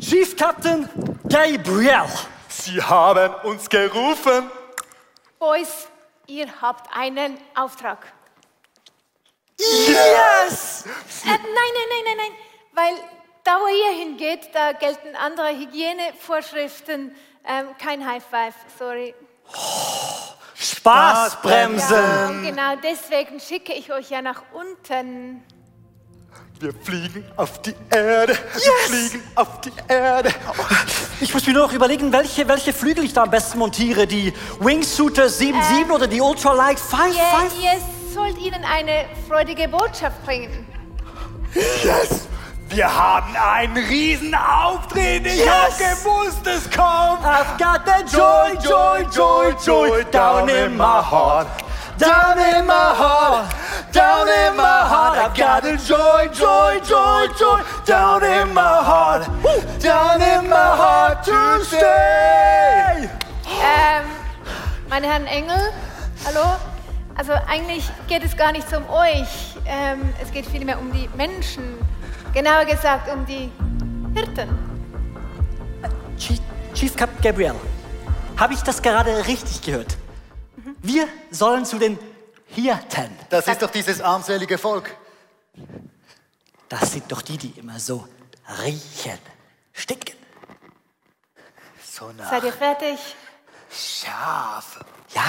Chief Captain Gabriel. Sie haben uns gerufen. Boys, ihr habt einen Auftrag. Yes! Äh, nein, nein, nein, nein, nein, weil da, wo ihr hingeht, da gelten andere Hygienevorschriften. Ähm, kein High Five, sorry. Spaßbremsen. Ja, genau deswegen schicke ich euch ja nach unten. Wir fliegen auf die Erde. Wir fliegen auf die Erde. Ich muss mir nur noch überlegen, welche, welche Flügel ich da am besten montiere. Die Wingsuiter 7.7 oder die Ultralight 5.5? Ihr, ihr sollt ihnen eine freudige Botschaft bringen. Yes! Wir haben einen riesen Auftritt. Ich Yes! hab gewusst, es kommt. I've got the joy, joy, joy, joy down in my heart. Down in my heart, down in my heart. I've got the joy, joy, joy, joy down in my heart. Down in my heart to stay. Ähm, meine Herren Engel, hallo? Also eigentlich geht es gar nicht so um euch. Ähm, es geht vielmehr um die Menschen. Genauer gesagt um die Hirten. Chief, Chief Captain Gabriel, habe ich das gerade richtig gehört? Wir sollen zu den Hirten. Das ist doch dieses armselige Volk. Das sind doch die, die immer so riechen, stinken. So nach Seid ihr fertig? Schaf. Ja,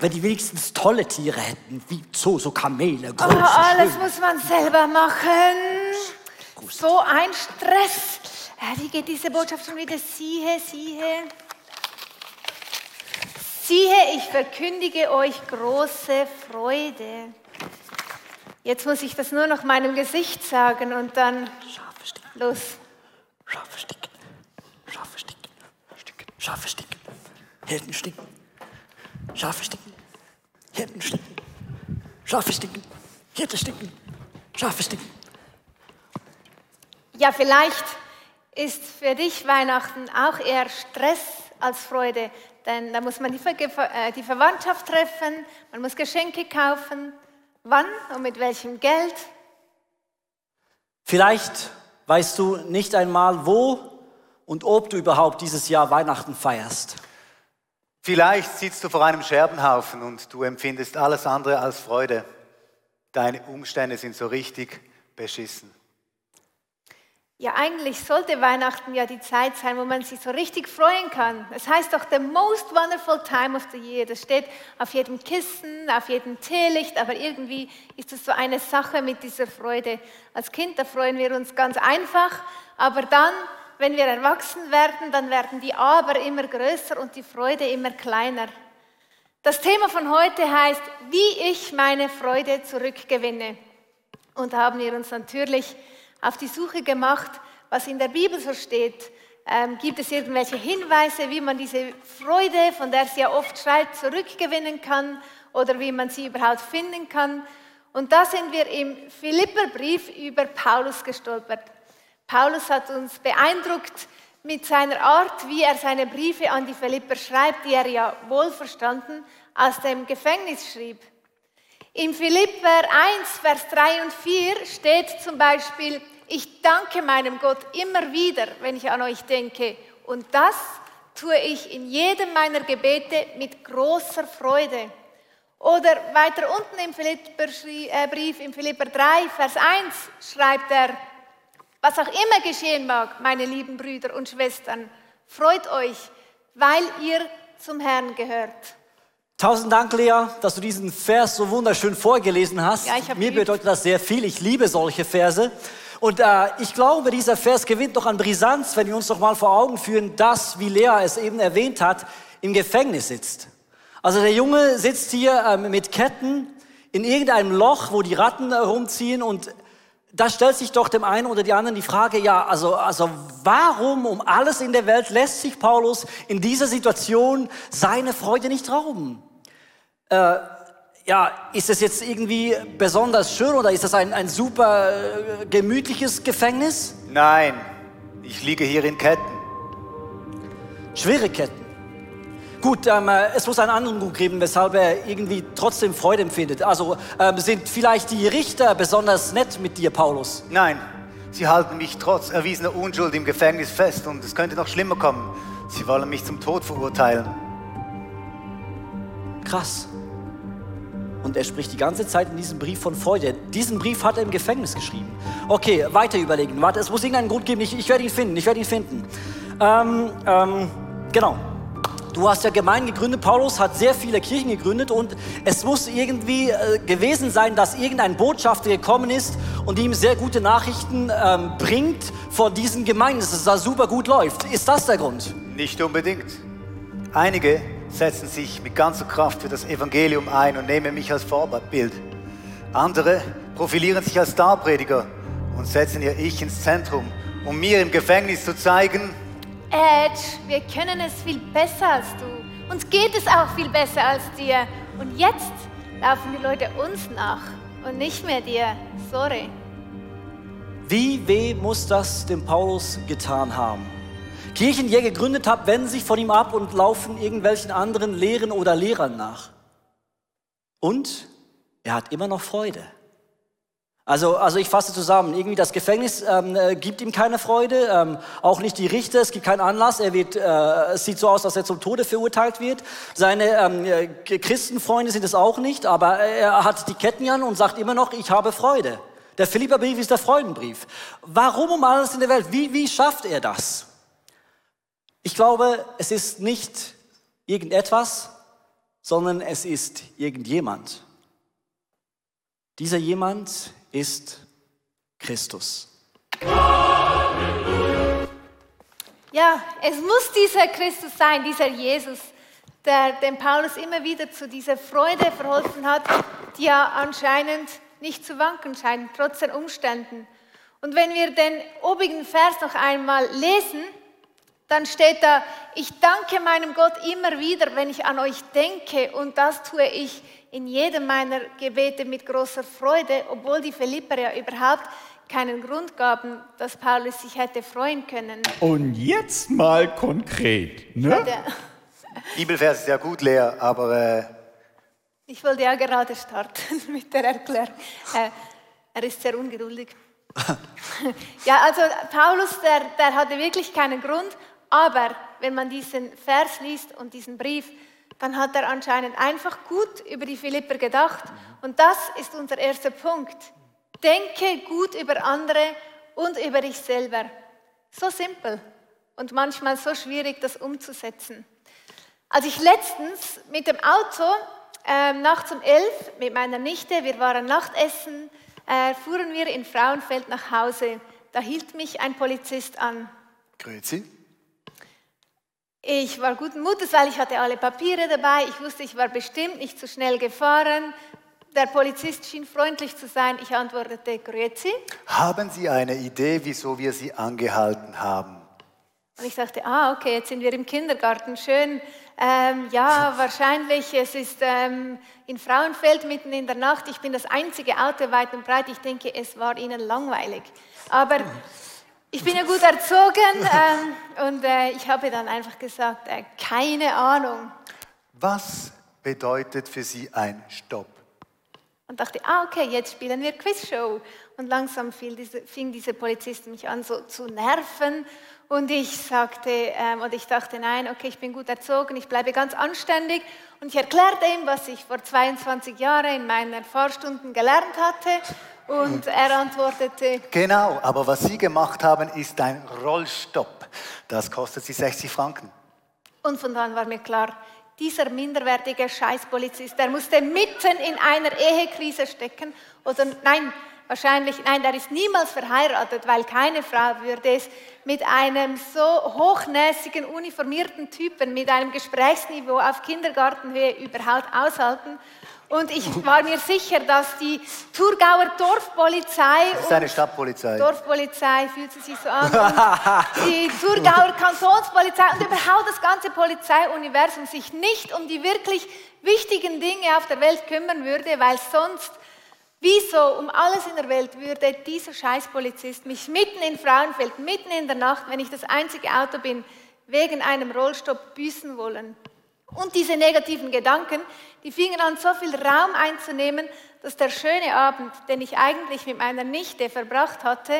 wenn die wenigstens tolle Tiere hätten, wie so, so Kamele. Oh, alles muss man selber machen. So ein Stress. Ja, wie geht diese Botschaft schon wieder? Siehe, siehe. Siehe, ich verkündige euch große Freude. Jetzt muss ich das nur noch meinem Gesicht sagen und dann Schafe stinken, los. Schafe stinken, Schafe stinken, stinken, Schafe stinken, Hirten stinken, Schafe stinken, Hirten stinken, Schafe stinken, Hirten stinken, Schafe stinken. Ja, vielleicht ist für dich Weihnachten auch eher Stress als Freude, denn da muss man die, Ver äh, die Verwandtschaft treffen, man muss Geschenke kaufen. Wann und mit welchem Geld? Vielleicht weißt du nicht einmal, wo und ob du überhaupt dieses Jahr Weihnachten feierst. Vielleicht sitzt du vor einem Scherbenhaufen und du empfindest alles andere als Freude. Deine Umstände sind so richtig beschissen. Ja, eigentlich sollte Weihnachten ja die Zeit sein, wo man sich so richtig freuen kann. Es heißt doch, the most wonderful time of the year. Das steht auf jedem Kissen, auf jedem Teelicht, aber irgendwie ist es so eine Sache mit dieser Freude. Als Kind, da freuen wir uns ganz einfach, aber dann, wenn wir erwachsen werden, dann werden die Aber immer größer und die Freude immer kleiner. Das Thema von heute heißt, wie ich meine Freude zurückgewinne. Und da haben wir uns natürlich auf die Suche gemacht, was in der Bibel so steht. Ähm, gibt es irgendwelche Hinweise, wie man diese Freude, von der sie ja oft schreit, zurückgewinnen kann oder wie man sie überhaupt finden kann? Und da sind wir im Philipperbrief über Paulus gestolpert. Paulus hat uns beeindruckt mit seiner Art, wie er seine Briefe an die Philipper schreibt, die er ja wohlverstanden aus dem Gefängnis schrieb. Im Philipper 1, Vers 3 und 4 steht zum Beispiel, ich danke meinem Gott immer wieder, wenn ich an euch denke. Und das tue ich in jedem meiner Gebete mit großer Freude. Oder weiter unten im Philipperbrief, im Philipper 3, Vers 1 schreibt er, was auch immer geschehen mag, meine lieben Brüder und Schwestern, freut euch, weil ihr zum Herrn gehört. Tausend Dank, Lea, dass du diesen Vers so wunderschön vorgelesen hast. Ja, ich Mir geübt. bedeutet das sehr viel. Ich liebe solche Verse. Und äh, ich glaube, dieser Vers gewinnt noch an Brisanz, wenn wir uns noch mal vor Augen führen, dass, wie Lea es eben erwähnt hat, im Gefängnis sitzt. Also der Junge sitzt hier ähm, mit Ketten in irgendeinem Loch, wo die Ratten äh, rumziehen und da stellt sich doch dem einen oder die anderen die Frage, ja, also, also warum um alles in der Welt lässt sich Paulus in dieser Situation seine Freude nicht rauben? Äh, ja, ist es jetzt irgendwie besonders schön oder ist das ein, ein super äh, gemütliches Gefängnis? Nein, ich liege hier in Ketten. Schwere Ketten. Gut, ähm, äh, es muss einen anderen Grund geben, weshalb er irgendwie trotzdem Freude empfindet. Also ähm, sind vielleicht die Richter besonders nett mit dir, Paulus? Nein, Sie halten mich trotz erwiesener Unschuld im Gefängnis fest und es könnte noch schlimmer kommen. Sie wollen mich zum Tod verurteilen. Krass. Und er spricht die ganze Zeit in diesem Brief von Freude. Diesen Brief hat er im Gefängnis geschrieben. Okay, weiter überlegen. Warte, es muss irgendeinen Grund geben. Ich, ich werde ihn finden. Ich werde ihn finden. Ähm, ähm, genau. Du hast ja Gemeinden gegründet, Paulus hat sehr viele Kirchen gegründet und es muss irgendwie äh, gewesen sein, dass irgendein Botschafter gekommen ist und ihm sehr gute Nachrichten ähm, bringt vor diesen Gemeinden, dass es da super gut läuft. Ist das der Grund? Nicht unbedingt. Einige setzen sich mit ganzer Kraft für das Evangelium ein und nehmen mich als Vorbild. Andere profilieren sich als Starprediger und setzen ihr Ich ins Zentrum, um mir im Gefängnis zu zeigen, Edge, wir können es viel besser als du. Uns geht es auch viel besser als dir. Und jetzt laufen die Leute uns nach und nicht mehr dir. Sorry. Wie weh muss das dem Paulus getan haben? Kirchen, die er gegründet hat, wenden sich von ihm ab und laufen irgendwelchen anderen Lehren oder Lehrern nach. Und er hat immer noch Freude. Also, also ich fasse zusammen, irgendwie das Gefängnis ähm, äh, gibt ihm keine Freude, ähm, auch nicht die Richter, es gibt keinen Anlass, er wird, äh, es sieht so aus, dass er zum Tode verurteilt wird. Seine ähm, äh, Christenfreunde sind es auch nicht, aber er hat die Ketten an und sagt immer noch, ich habe Freude. Der Philipperbrief ist der Freudenbrief. Warum um alles in der Welt? Wie, wie schafft er das? Ich glaube, es ist nicht irgendetwas, sondern es ist irgendjemand. Dieser jemand ist Christus. Ja, es muss dieser Christus sein, dieser Jesus, der dem Paulus immer wieder zu dieser Freude verholfen hat, die ja anscheinend nicht zu wanken scheint, trotz den Umständen. Und wenn wir den obigen Vers noch einmal lesen, dann steht da, ich danke meinem Gott immer wieder, wenn ich an euch denke und das tue ich in jedem meiner Gebete mit großer Freude, obwohl die Philipper ja überhaupt keinen Grund gaben, dass Paulus sich hätte freuen können. Und jetzt mal konkret, ne? Der, Bibelvers ist ja gut leer, aber äh, ich wollte ja gerade starten mit der Erklärung. Äh, er ist sehr ungeduldig. ja, also Paulus, der, der hatte wirklich keinen Grund, aber wenn man diesen Vers liest und diesen Brief, dann hat er anscheinend einfach gut über die Philipper gedacht. Und das ist unser erster Punkt. Denke gut über andere und über dich selber. So simpel und manchmal so schwierig, das umzusetzen. Als ich letztens mit dem Auto äh, nachts um elf mit meiner Nichte, wir waren Nachtessen, äh, fuhren wir in Frauenfeld nach Hause. Da hielt mich ein Polizist an. Grüezi. Ich war guten Mutes, weil ich hatte alle Papiere dabei. Ich wusste, ich war bestimmt nicht zu schnell gefahren. Der Polizist schien freundlich zu sein. Ich antwortete, Grüezi. Haben Sie eine Idee, wieso wir Sie angehalten haben? Und ich dachte, ah, okay, jetzt sind wir im Kindergarten. Schön. Ähm, ja, wahrscheinlich, es ist ähm, in Frauenfeld mitten in der Nacht. Ich bin das einzige Auto weit und breit. Ich denke, es war Ihnen langweilig. Aber ich bin ja gut erzogen ähm, und äh, ich habe dann einfach gesagt, äh, keine Ahnung. Was bedeutet für Sie ein Stopp? Und dachte, ah, okay, jetzt spielen wir Quizshow. Und langsam diese, fing dieser Polizist mich an so zu nerven. Und ich sagte, ähm, und ich dachte, nein, okay, ich bin gut erzogen, ich bleibe ganz anständig. Und ich erklärte ihm, was ich vor 22 Jahren in meinen Fahrstunden gelernt hatte. Und er antwortete, Genau, aber was Sie gemacht haben, ist ein Rollstopp. Das kostet Sie 60 Franken. und von dann war mir klar, dieser minderwertige Scheißpolizist, der musste mitten in einer Ehekrise stecken. Oder nein, wahrscheinlich, nein, der ist niemals verheiratet, weil keine Frau würde es mit einem so hochnäsigen, uniformierten Typen, mit einem Gesprächsniveau auf Kindergartenhöhe überhaupt aushalten. Und ich war mir sicher, dass die Thurgauer Dorfpolizei Das ist eine Stadtpolizei. Dorfpolizei fühlt sie sich so an. Die Thurgauer Kantonspolizei und überhaupt das ganze Polizeiuniversum sich nicht um die wirklich wichtigen Dinge auf der Welt kümmern würde, weil sonst, wieso um alles in der Welt würde dieser Scheißpolizist mich mitten in Frauenfeld, mitten in der Nacht, wenn ich das einzige Auto bin, wegen einem Rollstopp büßen wollen? Und diese negativen Gedanken, die fingen an, so viel Raum einzunehmen, dass der schöne Abend, den ich eigentlich mit meiner Nichte verbracht hatte,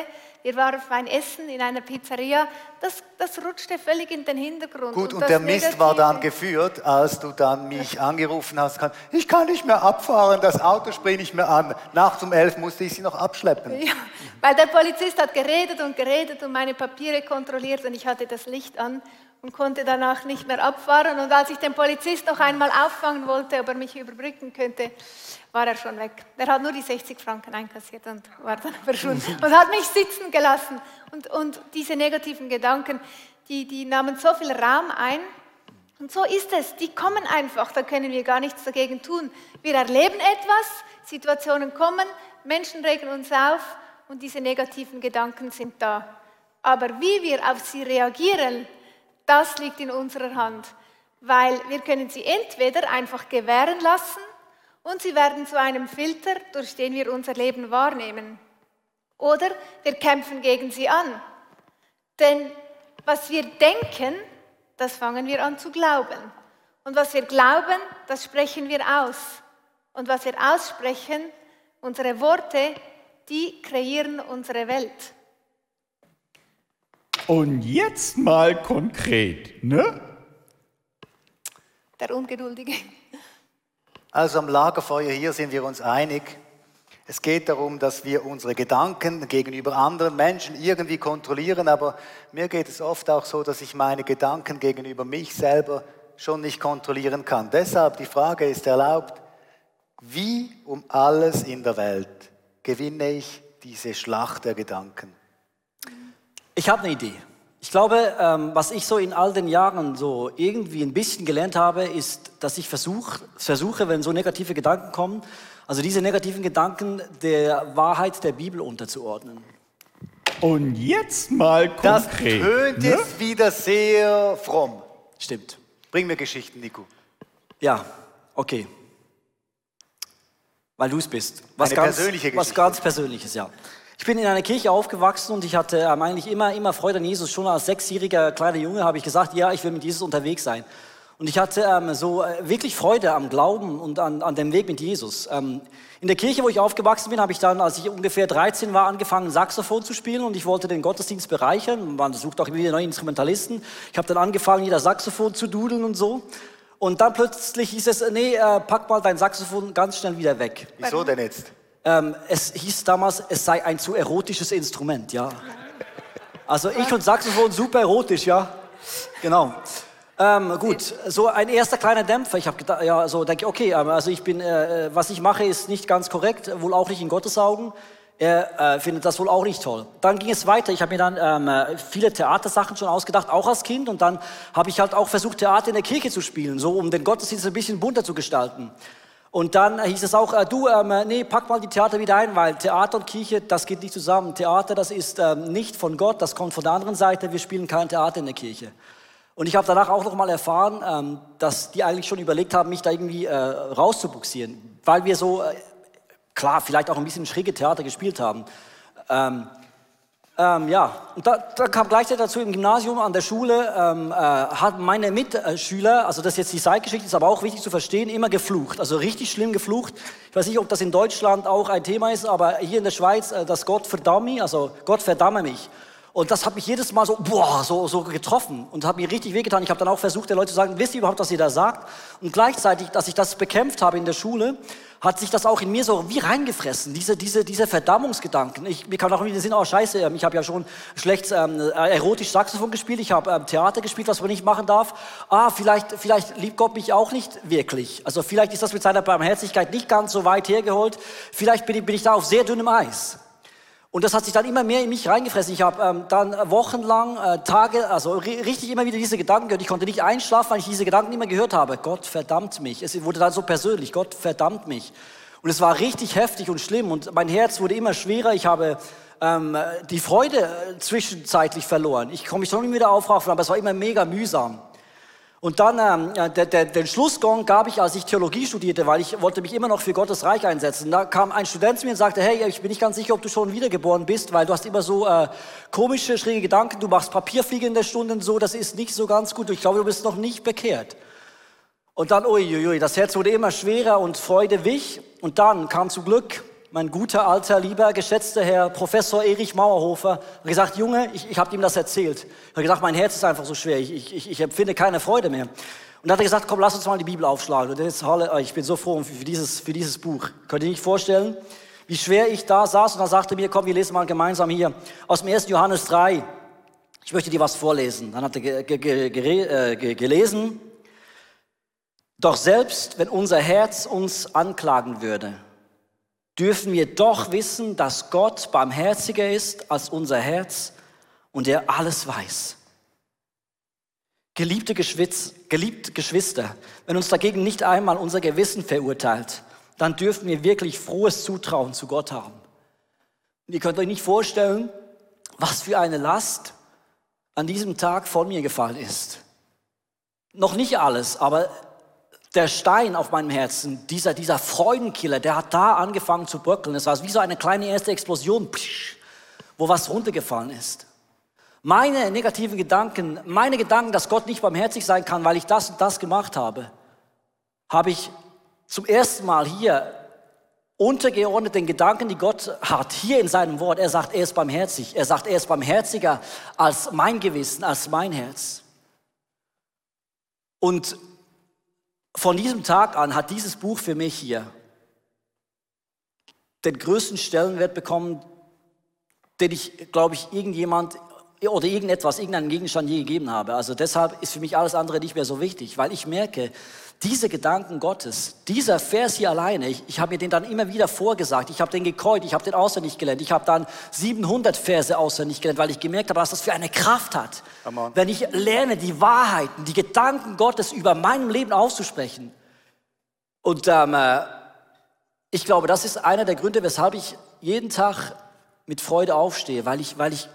wir waren auf ein Essen in einer Pizzeria, das, das rutschte völlig in den Hintergrund. Gut, und, das der Mist war dann Negative- geführt, als du dann mich angerufen hast. Ich kann nicht mehr abfahren, das Auto springt nicht mehr an. Nachts um elf musste ich sie noch abschleppen. Ja, weil der Polizist hat geredet und geredet und meine Papiere kontrolliert und ich hatte das Licht an und konnte danach nicht mehr abfahren. Und als ich den Polizist noch einmal auffangen wollte, ob er mich überbrücken könnte, war er schon weg. Er hat nur die 60 Franken einkassiert und war dann verschwunden und hat mich sitzen gelassen. Und, und diese negativen Gedanken, die, die nahmen so viel Raum ein. Und so ist es, die kommen einfach, da können wir gar nichts dagegen tun. Wir erleben etwas, Situationen kommen, Menschen regen uns auf und diese negativen Gedanken sind da. Aber wie wir auf sie reagieren, das liegt in unserer Hand, weil wir können sie entweder einfach gewähren lassen und sie werden zu einem Filter, durch den wir unser Leben wahrnehmen. Oder wir kämpfen gegen sie an. Denn was wir denken, das fangen wir an zu glauben. Und was wir glauben, das sprechen wir aus. Und was wir aussprechen, unsere Worte, die kreieren unsere Welt. Und jetzt mal konkret, ne? Der Ungeduldige. Also am Lagerfeuer hier sind wir uns einig. Es geht darum, dass wir unsere Gedanken gegenüber anderen Menschen irgendwie kontrollieren, aber mir geht es oft auch so, dass ich meine Gedanken gegenüber mich selber schon nicht kontrollieren kann. Deshalb die Frage ist erlaubt, wie um alles in der Welt gewinne ich diese Schlacht der Gedanken? Ich habe eine Idee. Ich glaube, ähm, was ich so in all den Jahren so irgendwie ein bisschen gelernt habe, ist, dass ich versuch, versuche, wenn so negative Gedanken kommen, also diese negativen Gedanken der Wahrheit der Bibel unterzuordnen. Und jetzt mal Das konkret. tönt ne? jetzt wieder sehr fromm. Stimmt. Bring mir Geschichten, Nico. Ja, okay. Weil du es bist. Was Eine ganz, persönliche Was Geschichte. ganz Persönliches, ja. Ich bin in einer Kirche aufgewachsen und ich hatte ähm, eigentlich immer, immer Freude an Jesus. Schon als sechsjähriger kleiner Junge habe ich gesagt, ja, ich will mit Jesus unterwegs sein. Und ich hatte ähm, so äh, wirklich Freude am Glauben und an, an dem Weg mit Jesus. Ähm, in der Kirche, wo ich aufgewachsen bin, habe ich dann, als ich ungefähr 13 war, angefangen, Saxophon zu spielen und ich wollte den Gottesdienst bereichern. Man sucht auch immer wieder neue Instrumentalisten. Ich habe dann angefangen, jeder Saxophon zu dudeln und so. Und dann plötzlich hieß es, nee, äh, pack mal dein Saxophon ganz schnell wieder weg. Wieso denn jetzt? Ähm, es hieß damals, es sei ein zu erotisches Instrument, ja. Also ich und Saxophon super erotisch, ja. Genau. Ähm, gut, so ein erster kleiner Dämpfer. Ich habe gedacht, ja, so denke okay, ähm, also ich bin, äh, was ich mache, ist nicht ganz korrekt, wohl auch nicht in Gottes Augen. Er äh, findet das wohl auch nicht toll. Dann ging es weiter. Ich habe mir dann ähm, äh, viele Theatersachen schon ausgedacht, auch als Kind. Und dann habe ich halt auch versucht, Theater in der Kirche zu spielen, so um den Gottesdienst ein bisschen bunter zu gestalten. Und dann hieß es auch, äh, du, ähm, äh, nee, pack mal die Theater wieder ein, weil Theater und Kirche, das geht nicht zusammen. Theater, das ist ähm, nicht von Gott, das kommt von der anderen Seite. Wir spielen kein Theater in der Kirche. Und ich habe danach auch noch mal erfahren, ähm, dass die eigentlich schon überlegt haben, mich da irgendwie äh, rauszubuxieren, weil wir so, äh, klar, vielleicht auch ein bisschen schräge Theater gespielt haben. Ähm, ja, und da, da kam gleichzeitig dazu im Gymnasium, an der Schule, ähm, äh, haben meine Mitschüler, also das ist jetzt die Seitgeschichte, ist aber auch wichtig zu verstehen, immer geflucht, also richtig schlimm geflucht. Ich weiß nicht, ob das in Deutschland auch ein Thema ist, aber hier in der Schweiz, äh, das Gott verdamme, also Gott verdamme mich. Und das hat mich jedes Mal so, boah, so, so getroffen und hat mir richtig wehgetan. Ich habe dann auch versucht, den Leuten zu sagen, wisst ihr überhaupt, was ihr da sagt? Und gleichzeitig, dass ich das bekämpft habe in der Schule, hat sich das auch in mir so wie reingefressen, diese, diese, diese Verdammungsgedanken. Ich, mir kam auch in den Sinn, oh scheiße, ähm, ich habe ja schon schlecht ähm, erotisch Saxophon gespielt, ich habe ähm, Theater gespielt, was man nicht machen darf. Ah, vielleicht, vielleicht liebt Gott mich auch nicht wirklich. Also vielleicht ist das mit seiner Barmherzigkeit nicht ganz so weit hergeholt. Vielleicht bin ich, bin ich da auf sehr dünnem Eis. Und das hat sich dann immer mehr in mich reingefressen. Ich habe ähm, dann wochenlang, äh, Tage, also ri richtig immer wieder diese Gedanken gehört. Ich konnte nicht einschlafen, weil ich diese Gedanken immer gehört habe. Gott verdammt mich. Es wurde dann so persönlich. Gott verdammt mich. Und es war richtig heftig und schlimm. Und mein Herz wurde immer schwerer. Ich habe ähm, die Freude äh, zwischenzeitlich verloren. Ich konnte mich schon wieder aufraffen, aber es war immer mega mühsam. Und dann ähm, äh, der, der, den Schlussgong gab ich, als ich Theologie studierte, weil ich wollte mich immer noch für Gottes Reich einsetzen. Da kam ein Student zu mir und sagte, hey, ich bin nicht ganz sicher, ob du schon wiedergeboren bist, weil du hast immer so äh, komische, schräge Gedanken, du machst Papierfliege in der Stunde und so, das ist nicht so ganz gut. Ich glaube, du bist noch nicht bekehrt. Und dann, uiuiui, das Herz wurde immer schwerer und Freude wich. Und dann kam zu Glück mein guter, alter, lieber, geschätzter Herr Professor Erich Mauerhofer. Hat gesagt, Junge, ich, ich habe ihm das erzählt. Er hat gesagt, mein Herz ist einfach so schwer, ich, ich, ich empfinde keine Freude mehr. Und dann hat er gesagt, komm, lass uns mal die Bibel aufschlagen. Und jetzt, ich bin so froh für dieses, für dieses Buch. Könnt ihr nicht vorstellen, wie schwer ich da saß und dann sagte mir, komm, wir lesen mal gemeinsam hier aus dem 1. Johannes 3. Ich möchte dir was vorlesen. Dann hat er ge gelesen. Doch selbst wenn unser Herz uns anklagen würde, dürfen wir doch wissen, dass Gott barmherziger ist als unser Herz und er alles weiß. Geliebte, Geschwitz, geliebte Geschwister, wenn uns dagegen nicht einmal unser Gewissen verurteilt, dann dürfen wir wirklich frohes Zutrauen zu Gott haben. Und ihr könnt euch nicht vorstellen, was für eine Last an diesem Tag von mir gefallen ist. Noch nicht alles, aber der Stein auf meinem Herzen, dieser, dieser Freudenkiller, der hat da angefangen zu bröckeln. Es war wie so eine kleine erste Explosion, wo was runtergefallen ist. Meine negativen Gedanken, meine Gedanken, dass Gott nicht barmherzig sein kann, weil ich das und das gemacht habe, habe ich zum ersten Mal hier untergeordnet den Gedanken, die Gott hat, hier in seinem Wort. Er sagt, er ist barmherzig. Er sagt, er ist barmherziger als mein Gewissen, als mein Herz. Und von diesem Tag an hat dieses Buch für mich hier den größten Stellenwert bekommen, den ich, glaube ich, irgendjemand oder irgendetwas, irgendeinen Gegenstand je gegeben habe. Also deshalb ist für mich alles andere nicht mehr so wichtig, weil ich merke, diese Gedanken Gottes, dieser Vers hier alleine, ich, ich habe mir den dann immer wieder vorgesagt, ich habe den gekäut, ich habe den auswendig gelernt, ich habe dann 700 Verse auswendig gelernt, weil ich gemerkt habe, was das für eine Kraft hat. Wenn ich lerne, die Wahrheiten, die Gedanken Gottes über meinem Leben auszusprechen. Und ähm, äh, ich glaube, das ist einer der Gründe, weshalb ich jeden Tag mit Freude aufstehe, weil ich, weil ich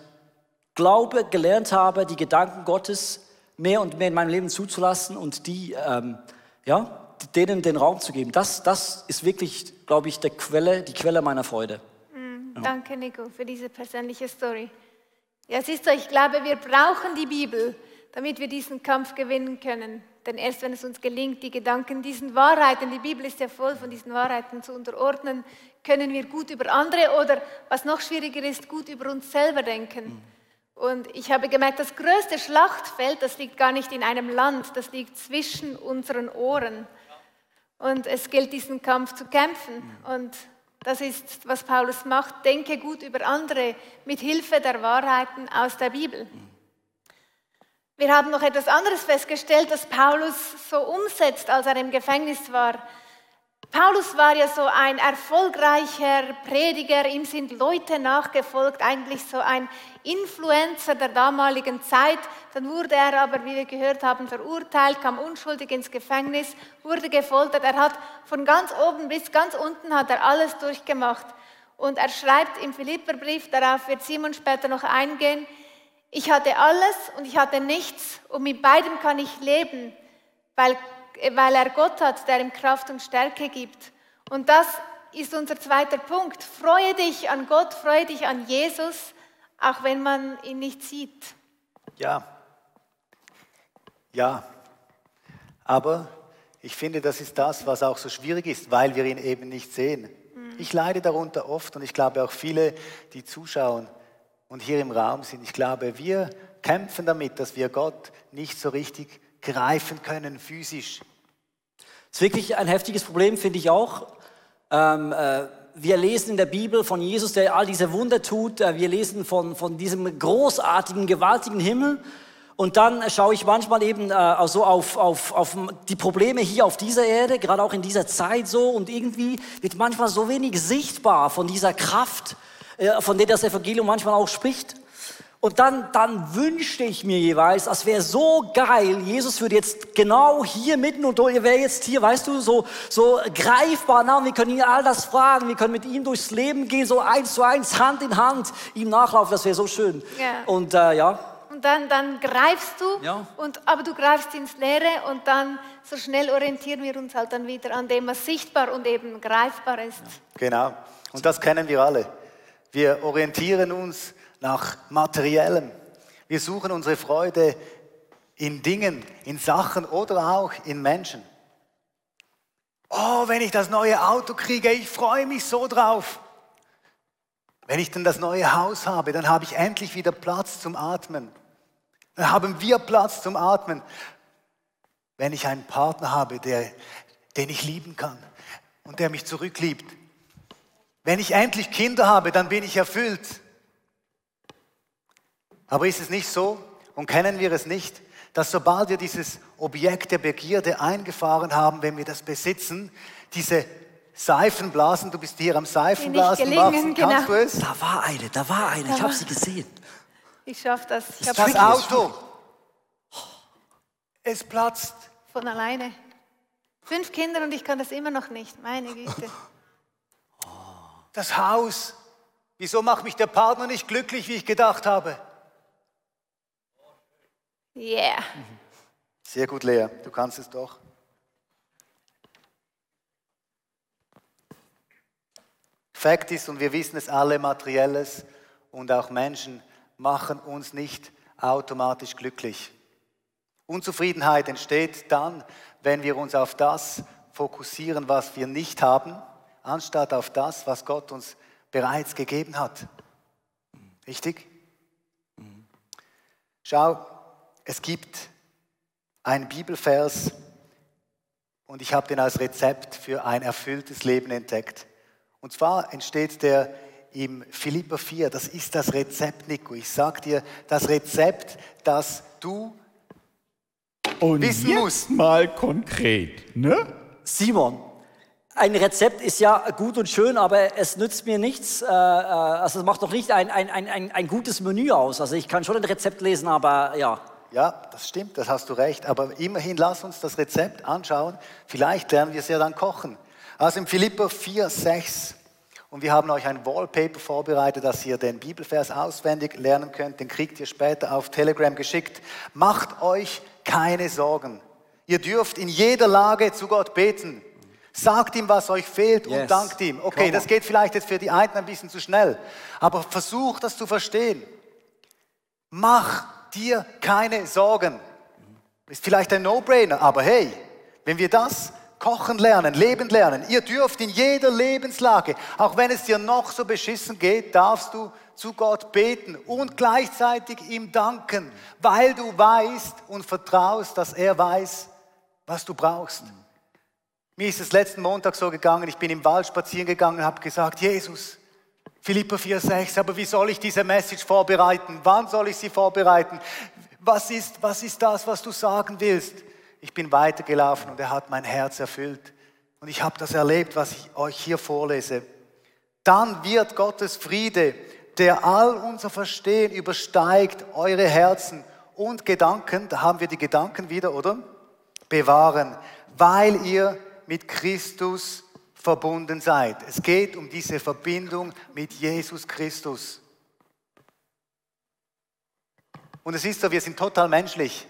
glaube, gelernt habe, die Gedanken Gottes mehr und mehr in meinem Leben zuzulassen und die ähm, ja, denen den Raum zu geben. Das, das ist wirklich, glaube ich, der Quelle, die Quelle meiner Freude. Mm, ja. Danke, Nico, für diese persönliche Story. Ja, siehst du, ich glaube, wir brauchen die Bibel, damit wir diesen Kampf gewinnen können. Denn erst wenn es uns gelingt, die Gedanken diesen Wahrheiten, die Bibel ist ja voll von diesen Wahrheiten zu unterordnen, können wir gut über andere oder, was noch schwieriger ist, gut über uns selber denken. Mhm. Und ich habe gemerkt, das größte Schlachtfeld, das liegt gar nicht in einem Land, das liegt zwischen unseren Ohren. Und es gilt, diesen Kampf zu kämpfen. Und das ist, was Paulus macht. Denke gut über andere mit Hilfe der Wahrheiten aus der Bibel. Wir haben noch etwas anderes festgestellt, das Paulus so umsetzt, als er im Gefängnis war. Paulus war ja so ein erfolgreicher Prediger, ihm sind Leute nachgefolgt, eigentlich so ein Influencer der damaligen Zeit. Dann wurde er aber, wie wir gehört haben, verurteilt, kam unschuldig ins Gefängnis, wurde gefoltert. Er hat von ganz oben bis ganz unten hat er alles durchgemacht. Und er schreibt im Philipperbrief, darauf wird Simon später noch eingehen, ich hatte alles und ich hatte nichts und mit beidem kann ich leben, weil weil er Gott hat, der ihm Kraft und Stärke gibt. Und das ist unser zweiter Punkt. Freue dich an Gott, freue dich an Jesus, auch wenn man ihn nicht sieht. Ja, ja, aber ich finde, das ist das, was auch so schwierig ist, weil wir ihn eben nicht sehen. Mhm. Ich leide darunter oft und ich glaube auch viele, die zuschauen und hier im Raum sind, ich glaube, wir kämpfen damit, dass wir Gott nicht so richtig greifen können physisch. Das ist wirklich ein heftiges Problem, finde ich auch. Ähm, äh, wir lesen in der Bibel von Jesus, der all diese Wunder tut. Äh, wir lesen von, von diesem großartigen, gewaltigen Himmel. Und dann schaue ich manchmal eben äh, also auf, auf, auf die Probleme hier auf dieser Erde, gerade auch in dieser Zeit so. Und irgendwie wird manchmal so wenig sichtbar von dieser Kraft, äh, von der das Evangelium manchmal auch spricht. Und dann, dann wünschte ich mir jeweils, das wäre so geil, Jesus würde jetzt genau hier mitten und er wäre jetzt hier, weißt du, so, so greifbar nah. Wir können ihn all das fragen, wir können mit ihm durchs Leben gehen, so eins zu eins, Hand in Hand, ihm nachlaufen, das wäre so schön. Ja. Und äh, ja. Und dann, dann greifst du, ja. und, aber du greifst ins Leere und dann so schnell orientieren wir uns halt dann wieder an dem, was sichtbar und eben greifbar ist. Ja. Genau. Und das kennen wir alle. Wir orientieren uns nach materiellem. Wir suchen unsere Freude in Dingen, in Sachen oder auch in Menschen. Oh, wenn ich das neue Auto kriege, ich freue mich so drauf. Wenn ich dann das neue Haus habe, dann habe ich endlich wieder Platz zum Atmen. Dann haben wir Platz zum Atmen. Wenn ich einen Partner habe, der, den ich lieben kann und der mich zurückliebt. Wenn ich endlich Kinder habe, dann bin ich erfüllt. Aber ist es nicht so und kennen wir es nicht, dass sobald wir dieses Objekt der Begierde eingefahren haben, wenn wir das besitzen, diese Seifenblasen, du bist hier am Seifenblasen gelingen, wachsen, kannst genau. du es? Da war eine, da war eine. Ich habe sie gesehen. Ich schaffe das. Ich Das habe Auto, es platzt. von alleine. Fünf Kinder und ich kann das immer noch nicht. Meine Güte. Das Haus, wieso macht mich der Partner nicht glücklich, wie ich gedacht habe? Yeah. Sehr gut, Lea, du kannst es doch. Fakt ist, und wir wissen es alle, materielles und auch Menschen machen uns nicht automatisch glücklich. Unzufriedenheit entsteht dann, wenn wir uns auf das fokussieren, was wir nicht haben, anstatt auf das, was Gott uns bereits gegeben hat. Richtig? Schau, es gibt einen Bibelvers und ich habe den als Rezept für ein erfülltes Leben entdeckt. Und zwar entsteht der im Philipper 4. Das ist das Rezept, Nico. Ich sag dir, das Rezept, das du Und Wissen jetzt muss. mal konkret, ne? Simon, ein Rezept ist ja gut und schön, aber es nützt mir nichts. Äh, äh, also es macht doch nicht ein, ein, ein, ein, ein gutes Menü aus. Also ich kann schon ein Rezept lesen, aber ja. Ja, das stimmt, das hast du recht. Aber immerhin lass uns das Rezept anschauen. Vielleicht lernen wir es ja dann kochen. Also im Philipper 4, 6. Und wir haben euch ein Wallpaper vorbereitet, dass ihr den Bibelvers auswendig lernen könnt. Den kriegt ihr später auf Telegram geschickt. Macht euch keine Sorgen. Ihr dürft in jeder Lage zu Gott beten. Sagt ihm, was euch fehlt und Yes. dankt ihm. Okay, das geht vielleicht jetzt für die einen ein bisschen zu schnell. Aber versucht das zu verstehen. Mach dir keine Sorgen. Ist vielleicht ein No-Brainer, aber hey, wenn wir das kochen lernen, leben lernen, ihr dürft in jeder Lebenslage, auch wenn es dir noch so beschissen geht, darfst du zu Gott beten und gleichzeitig ihm danken, weil du weißt und vertraust, dass er weiß, was du brauchst. Mir ist es letzten Montag so gegangen, ich bin im Wald spazieren gegangen und habe gesagt, Jesus, Philippa 4,6, aber wie soll ich diese Message vorbereiten? Wann soll ich sie vorbereiten? Was ist, was ist das, was du sagen willst? Ich bin weitergelaufen und er hat mein Herz erfüllt. Und ich habe das erlebt, was ich euch hier vorlese. Dann wird Gottes Friede, der all unser Verstehen übersteigt, eure Herzen und Gedanken, da haben wir die Gedanken wieder, oder? Bewahren, weil ihr mit Christus verbunden seid. Es geht um diese Verbindung mit Jesus Christus. Und es ist so, wir sind total menschlich.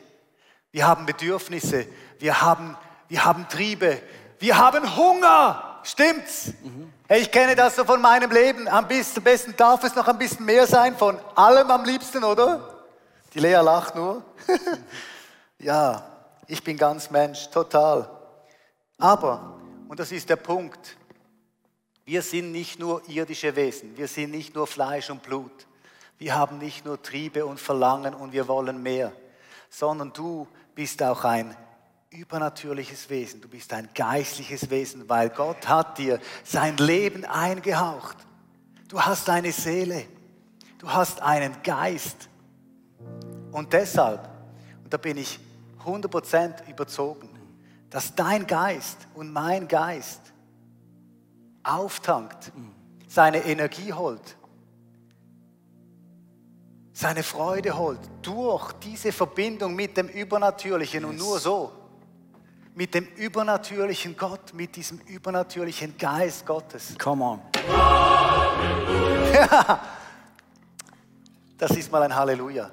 Wir haben Bedürfnisse, wir haben, wir haben Triebe, wir haben Hunger. Stimmt's? Hey, ich kenne das so von meinem Leben. Am besten darf es noch ein bisschen mehr sein, von allem am liebsten, oder? Die Lea lacht nur. ja, ich bin ganz Mensch, total. Aber, und das ist der Punkt, wir sind nicht nur irdische Wesen, wir sind nicht nur Fleisch und Blut, wir haben nicht nur Triebe und Verlangen und wir wollen mehr, sondern du bist auch ein übernatürliches Wesen, du bist ein geistliches Wesen, weil Gott hat dir sein Leben eingehaucht. Du hast eine Seele, du hast einen Geist. Und deshalb, und da bin ich 100% überzogen, dass dein Geist und mein Geist auftankt, seine Energie holt, seine Freude holt durch diese Verbindung mit dem Übernatürlichen und nur so, mit dem übernatürlichen Gott, mit diesem übernatürlichen Geist Gottes. Come on. Das ist mal ein Halleluja.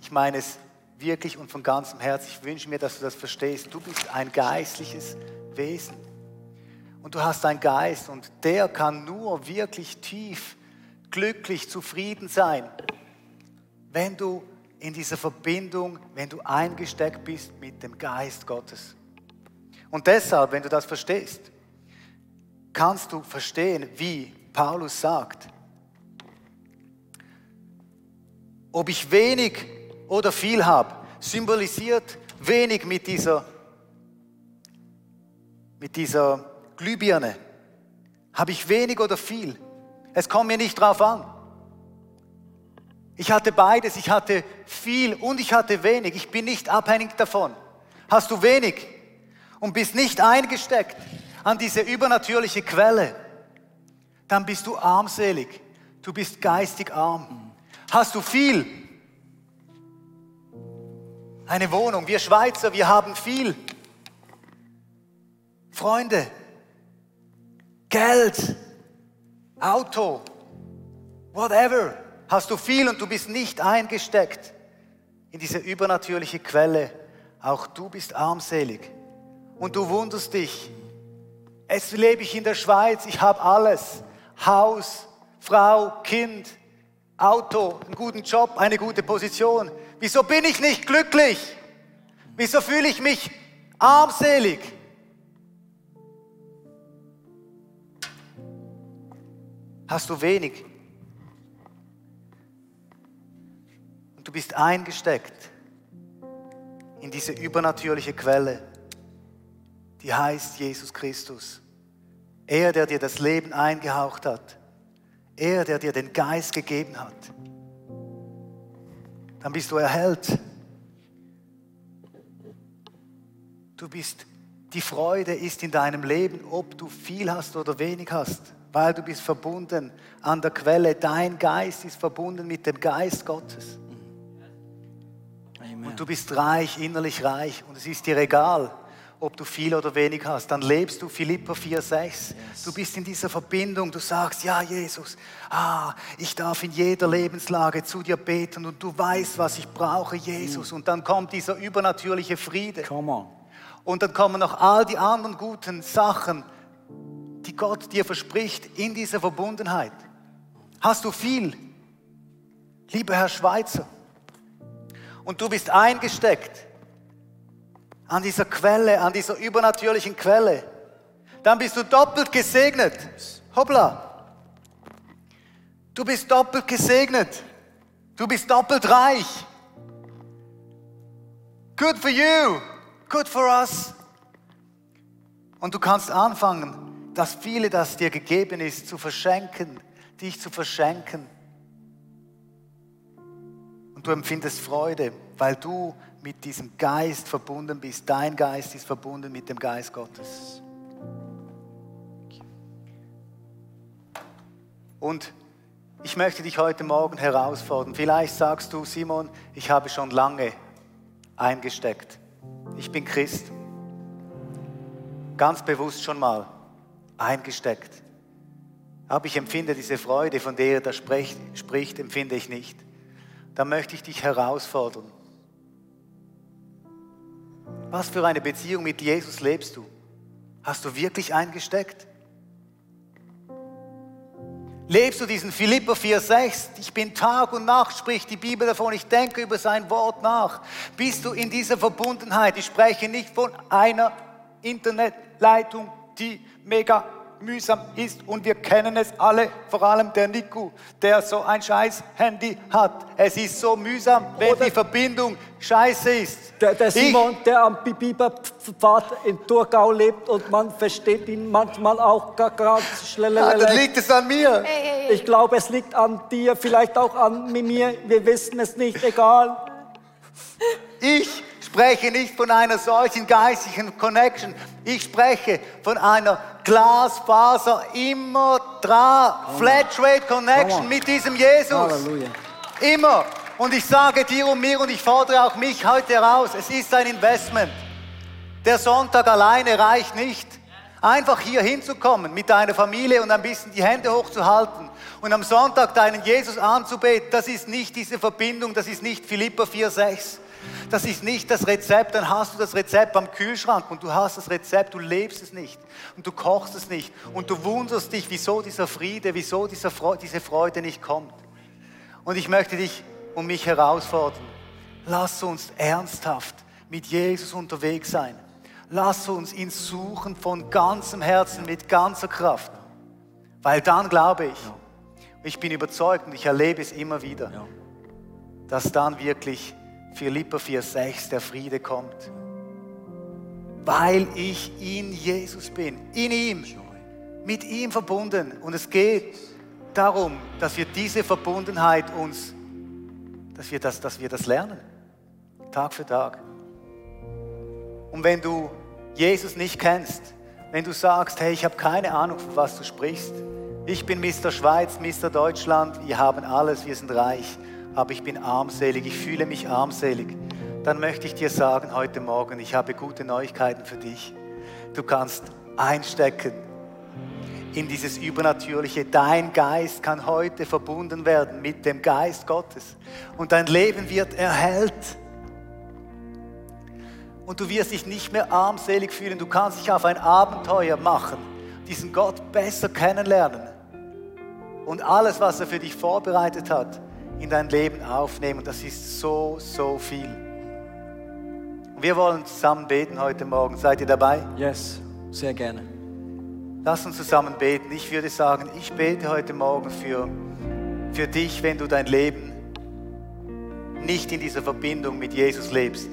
Ich meine es wirklich und von ganzem Herzen. Ich wünsche mir, dass du das verstehst. Du bist ein geistliches Wesen. Und du hast einen Geist und der kann nur wirklich tief, glücklich, zufrieden sein, wenn du in dieser Verbindung, wenn du eingesteckt bist mit dem Geist Gottes. Und deshalb, wenn du das verstehst, kannst du verstehen, wie Paulus sagt, ob ich wenig oder viel habe, symbolisiert wenig mit dieser, mit dieser Glühbirne. Habe ich wenig oder viel? Es kommt mir nicht drauf an. Ich hatte beides, ich hatte viel und ich hatte wenig. Ich bin nicht abhängig davon. Hast du wenig und bist nicht eingesteckt an diese übernatürliche Quelle, dann bist du armselig. Du bist geistig arm. Hast du viel? Eine Wohnung. Wir Schweizer, wir haben viel. Freunde, Geld, Auto, whatever. Hast du viel und du bist nicht eingesteckt in diese übernatürliche Quelle. Auch du bist armselig. Und du wunderst dich. Es lebe ich in der Schweiz, ich habe alles. Haus, Frau, Kind, Auto, einen guten Job, eine gute Position. Wieso bin ich nicht glücklich? Wieso fühle ich mich armselig? Hast du wenig? Und du bist eingesteckt in diese übernatürliche Quelle, die heißt Jesus Christus. Er, der dir das Leben eingehaucht hat. Er, der dir den Geist gegeben hat. Dann bist du erhellt. Du bist, die Freude ist in deinem Leben, ob du viel hast oder wenig hast, weil du bist verbunden an der Quelle. Dein Geist ist verbunden mit dem Geist Gottes. Und du bist reich, innerlich reich und es ist dir egal, ob du viel oder wenig hast, dann lebst du Philippa 4,6. Du bist in dieser Verbindung, du sagst, ja Jesus, ah, ich darf in jeder Lebenslage zu dir beten und du weißt, was ich brauche, Jesus. Und dann kommt dieser übernatürliche Friede. Come on. Und dann kommen noch all die anderen guten Sachen, die Gott dir verspricht in dieser Verbundenheit. Hast du viel, lieber Herr Schweizer? Und du bist eingesteckt an dieser Quelle, an dieser übernatürlichen Quelle. Dann bist du doppelt gesegnet. Hoppla. Du bist doppelt gesegnet. Du bist doppelt reich. Good for you. Good for us. Und du kannst anfangen, das viele, das dir gegeben ist, zu verschenken, dich zu verschenken. Und du empfindest Freude, weil du mit diesem Geist verbunden bist. Dein Geist ist verbunden mit dem Geist Gottes. Und ich möchte dich heute Morgen herausfordern. Vielleicht sagst du, Simon, ich habe schon lange eingesteckt. Ich bin Christ. Ganz bewusst schon mal eingesteckt. Aber ich empfinde diese Freude, von der er da spricht, empfinde ich nicht. Da möchte ich dich herausfordern. Was für eine Beziehung mit Jesus lebst du? Hast du wirklich eingesteckt? Lebst du diesen Philippa 4,6? Ich bin Tag und Nacht, spricht die Bibel davon, ich denke über sein Wort nach. Bist du in dieser Verbundenheit? Ich spreche nicht von einer Internetleitung, die mega mühsam ist und wir kennen es alle, vor allem der Nico, der so ein scheiß Handy hat. Es ist so mühsam, wenn Oder die Verbindung scheiße ist. Der, der Ich- Simon, der am Biberpfad in Thurgau lebt und man versteht ihn manchmal auch ga- ganz Ah, schnell. dann liegt es an mir. Hey, hey, hey. Ich glaube, es liegt an dir, vielleicht auch an mir. Wir wissen es nicht, egal. Ich spreche nicht von einer solchen geistigen Connection. Ich spreche von einer Glasfaser immer dran, Flatrate Connection on. mit diesem Jesus. Halleluja. Immer. Und ich sage dir und mir und ich fordere auch mich heute heraus, es ist ein Investment. Der Sonntag alleine reicht nicht. Einfach hier hinzukommen mit deiner Familie und ein bisschen die Hände hochzuhalten und am Sonntag deinen Jesus anzubeten, das ist nicht diese Verbindung, das ist nicht Philippa 4,6. Das ist nicht das Rezept, dann hast du das Rezept am Kühlschrank und du hast das Rezept, du lebst es nicht und du kochst es nicht und du wunderst dich, wieso dieser Friede, wieso dieser Freude, diese Freude nicht kommt. Und ich möchte dich und mich herausfordern. Lass uns ernsthaft mit Jesus unterwegs sein. lass uns ihn suchen von ganzem Herzen, mit ganzer Kraft. Weil dann glaube ich, ich bin überzeugt und ich erlebe es immer wieder, dass dann wirklich Philippa 4,6 der Friede kommt. Weil ich in Jesus bin, in ihm, mit ihm verbunden. Und es geht darum, dass wir diese Verbundenheit uns, dass wir das, dass wir das lernen, Tag für Tag. Und wenn du Jesus nicht kennst, wenn du sagst, hey, ich habe keine Ahnung, von was du sprichst, ich bin Mr. Schweiz, Mr. Deutschland, wir haben alles, wir sind reich, aber ich bin armselig, ich fühle mich armselig, dann möchte ich dir sagen heute Morgen, ich habe gute Neuigkeiten für dich. Du kannst einstecken in dieses Übernatürliche. Dein Geist kann heute verbunden werden mit dem Geist Gottes und dein Leben wird erhellt. Und du wirst dich nicht mehr armselig fühlen. Du kannst dich auf ein Abenteuer machen, diesen Gott besser kennenlernen und alles, was er für dich vorbereitet hat, in dein Leben aufnehmen. Und das ist so, so viel. Wir wollen zusammen beten heute Morgen. Seid ihr dabei? Yes, sehr gerne. Lass uns zusammen beten. Ich würde sagen, ich bete heute Morgen für, für dich, wenn du dein Leben nicht in dieser Verbindung mit Jesus lebst,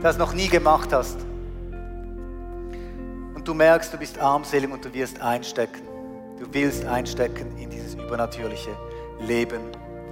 das noch nie gemacht hast. Und du merkst, du bist armselig und du wirst einstecken. Du willst einstecken in dieses übernatürliche Leben